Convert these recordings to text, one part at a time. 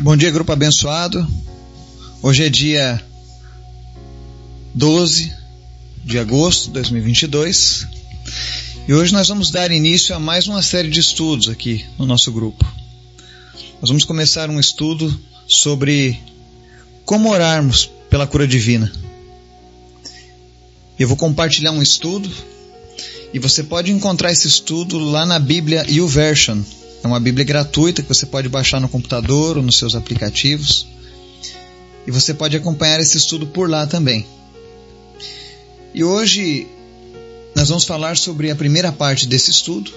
Bom dia, grupo abençoado. Hoje é dia 12 de agosto de 2022 e hoje nós vamos dar início a mais uma série de estudos aqui no nosso grupo. Nós vamos começar um estudo sobre como orarmos pela cura divina. Eu vou compartilhar um estudo e você pode encontrar esse estudo lá na Bíblia YouVersion. É uma Bíblia gratuita que você pode baixar no computador ou nos seus aplicativos. E você pode acompanhar esse estudo por lá também. E hoje nós vamos falar sobre a primeira parte desse estudo,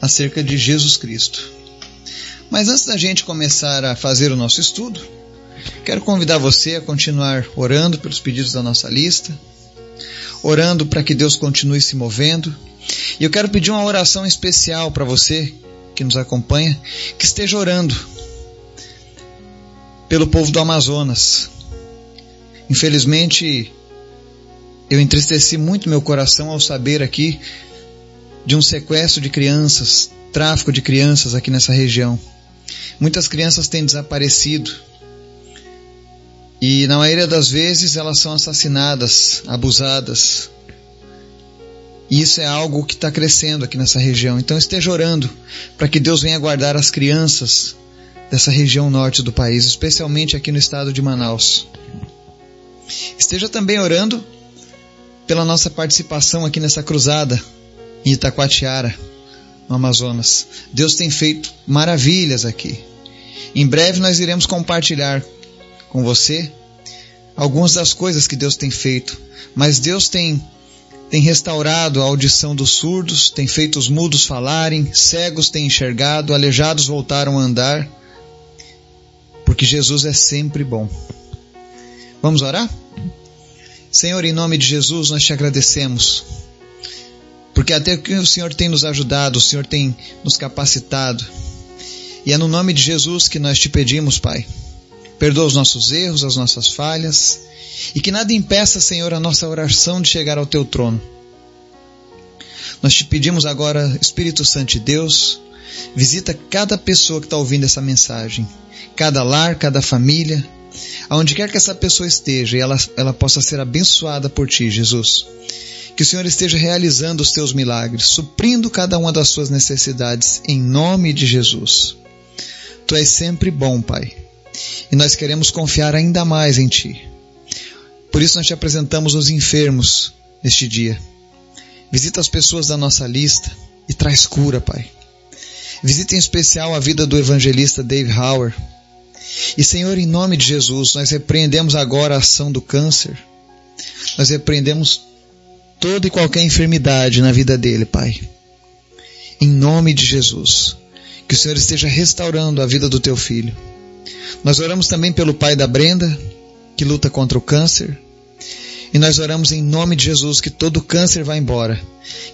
acerca de Jesus Cristo. Mas antes da gente começar a fazer o nosso estudo, quero convidar você a continuar orando pelos pedidos da nossa lista, orando para que Deus continue se movendo. E eu quero pedir uma oração especial para você que nos acompanha, que esteja orando pelo povo do Amazonas. Infelizmente, eu entristeci muito meu coração ao saber aqui de um sequestro de crianças, tráfico de crianças aqui nessa região. Muitas crianças têm desaparecido e, na maioria das vezes, elas são assassinadas, abusadas. E isso é algo que está crescendo aqui nessa região. Então esteja orando para que Deus venha guardar as crianças dessa região norte do país, especialmente aqui no estado de Manaus. Esteja também orando pela nossa participação aqui nessa cruzada em Itacoatiara, no Amazonas. Deus tem feito maravilhas aqui. Em breve nós iremos compartilhar com você algumas das coisas que Deus tem feito, mas Deus tem tem restaurado a audição dos surdos, tem feito os mudos falarem, cegos têm enxergado, aleijados voltaram a andar, porque Jesus é sempre bom. Vamos orar? Senhor, em nome de Jesus, nós te agradecemos, porque até que o Senhor tem nos ajudado, o Senhor tem nos capacitado, e é no nome de Jesus que nós te pedimos, Pai. Perdoa os nossos erros, as nossas falhas, e que nada impeça, Senhor, a nossa oração de chegar ao teu trono. Nós te pedimos agora, Espírito Santo de Deus, visita cada pessoa que está ouvindo essa mensagem, cada lar, cada família, aonde quer que essa pessoa esteja e ela, ela possa ser abençoada por ti, Jesus. Que o Senhor esteja realizando os teus milagres, suprindo cada uma das suas necessidades, em nome de Jesus. Tu és sempre bom, Pai, e nós queremos confiar ainda mais em Ti. Por isso nós te apresentamos os enfermos neste dia. Visita as pessoas da nossa lista e traz cura, Pai. Visita em especial a vida do evangelista Dave Hauer. E Senhor, em nome de Jesus, nós repreendemos agora a ação do câncer. Nós repreendemos toda e qualquer enfermidade na vida dele, Pai. Em nome de Jesus. Que o Senhor esteja restaurando a vida do teu filho. Nós oramos também pelo pai da Brenda, que luta contra o câncer. E nós oramos em nome de Jesus que todo câncer vá embora.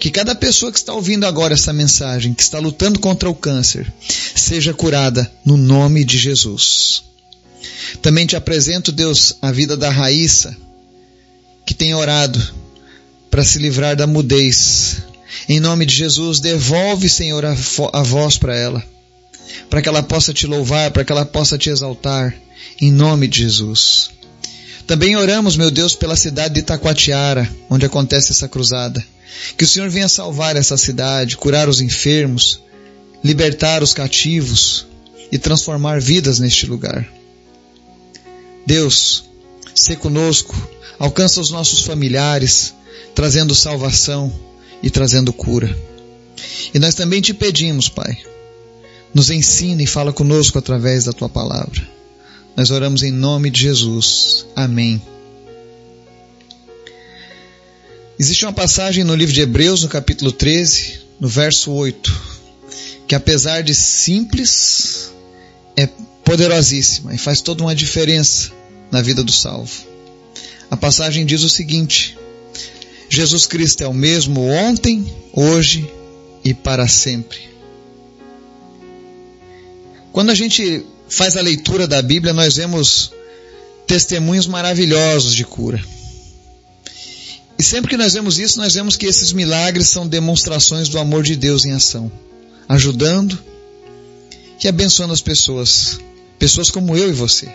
Que cada pessoa que está ouvindo agora essa mensagem, que está lutando contra o câncer, seja curada no nome de Jesus. Também te apresento, Deus, a vida da Raíssa, que tem orado para se livrar da mudez. Em nome de Jesus, devolve, Senhor, a, voz para ela, para que ela possa te louvar, para que ela possa te exaltar. Em nome de Jesus. Também oramos, meu Deus, pela cidade de Itacoatiara, onde acontece essa cruzada. Que o Senhor venha salvar essa cidade, curar os enfermos, libertar os cativos e transformar vidas neste lugar. Deus, se conosco, alcança os nossos familiares, trazendo salvação e trazendo cura. E nós também te pedimos, Pai, nos ensina e fala conosco através da tua palavra. Nós oramos em nome de Jesus. Amém. Existe uma passagem no livro de Hebreus, no capítulo 13, no verso 8, que apesar de simples, é poderosíssima e faz toda uma diferença na vida do salvo. A passagem diz o seguinte: Jesus Cristo é o mesmo ontem, hoje e para sempre. Quando a gente faz a leitura da Bíblia, nós vemos testemunhos maravilhosos de cura. E sempre que nós vemos isso, nós vemos que esses milagres são demonstrações do amor de Deus em ação, ajudando e abençoando as pessoas Pessoas como eu e você.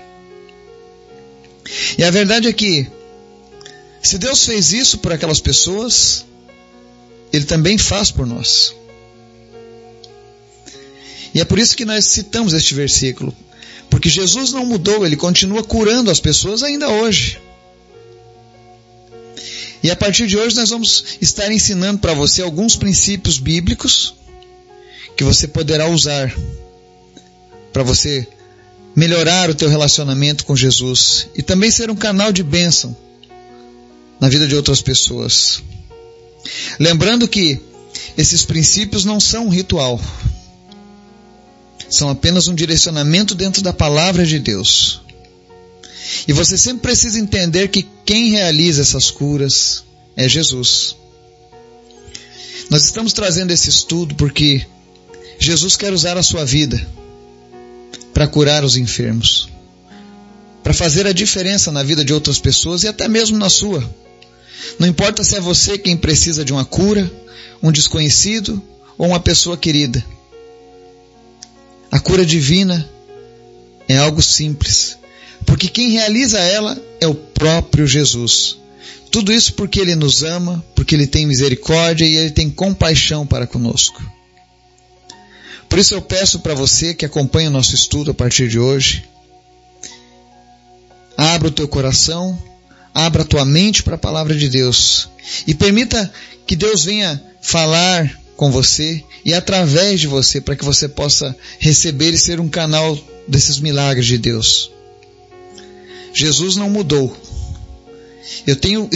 E a verdade é que, se Deus fez isso por aquelas pessoas, Ele também faz por nós. E é por isso que nós citamos este versículo. Porque Jesus não mudou, Ele continua curando as pessoas ainda hoje. E a partir de hoje nós vamos estar ensinando para você alguns princípios bíblicos que você poderá usar para você melhorar o teu relacionamento com Jesus e também ser um canal de bênção na vida de outras pessoas. Lembrando que esses princípios não são um ritual, são apenas um direcionamento dentro da palavra de Deus. E você sempre precisa entender que quem realiza essas curas é Jesus. Nós estamos trazendo esse estudo porque Jesus quer usar a sua vida para curar os enfermos, para fazer a diferença na vida de outras pessoas e até mesmo na sua. Não importa se é você quem precisa de uma cura, um desconhecido ou uma pessoa querida. A cura divina é algo simples, porque quem realiza ela é o próprio Jesus. Tudo isso porque Ele nos ama, porque Ele tem misericórdia e Ele tem compaixão para conosco. Por isso eu peço para você que acompanha o nosso estudo a partir de hoje, abra o teu coração, abra a tua mente para a palavra de Deus e permita que Deus venha falar com você e através de você para que você possa receber e ser um canal desses milagres de Deus. Jesus não mudou. Eu tenho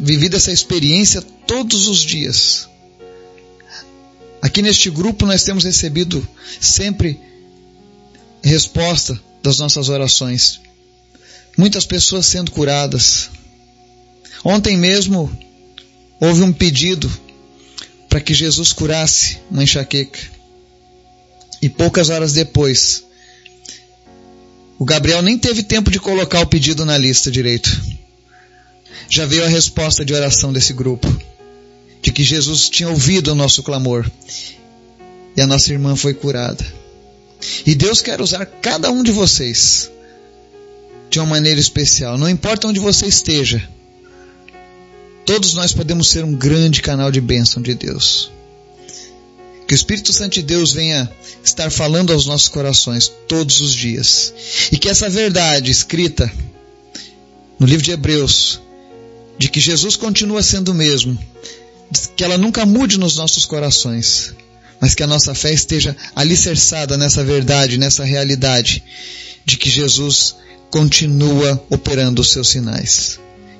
vivido essa experiência todos os dias. Aqui neste grupo nós temos recebido sempre resposta das nossas orações. Muitas pessoas sendo curadas. Ontem mesmo houve um pedido para que Jesus curasse uma enxaqueca. E poucas horas depois, o Gabriel nem teve tempo de colocar o pedido na lista direito. Já veio a resposta de oração desse grupo de que Jesus tinha ouvido o nosso clamor e a nossa irmã foi curada. E Deus quer usar cada um de vocês de uma maneira especial, não importa onde você esteja. Todos nós podemos ser um grande canal de bênção de Deus. Que o Espírito Santo de Deus venha estar falando aos nossos corações todos os dias. E que essa verdade escrita no livro de Hebreus, de que Jesus continua sendo o mesmo, que ela nunca mude nos nossos corações, mas que a nossa fé esteja alicerçada nessa verdade, nessa realidade de que Jesus continua operando os seus sinais.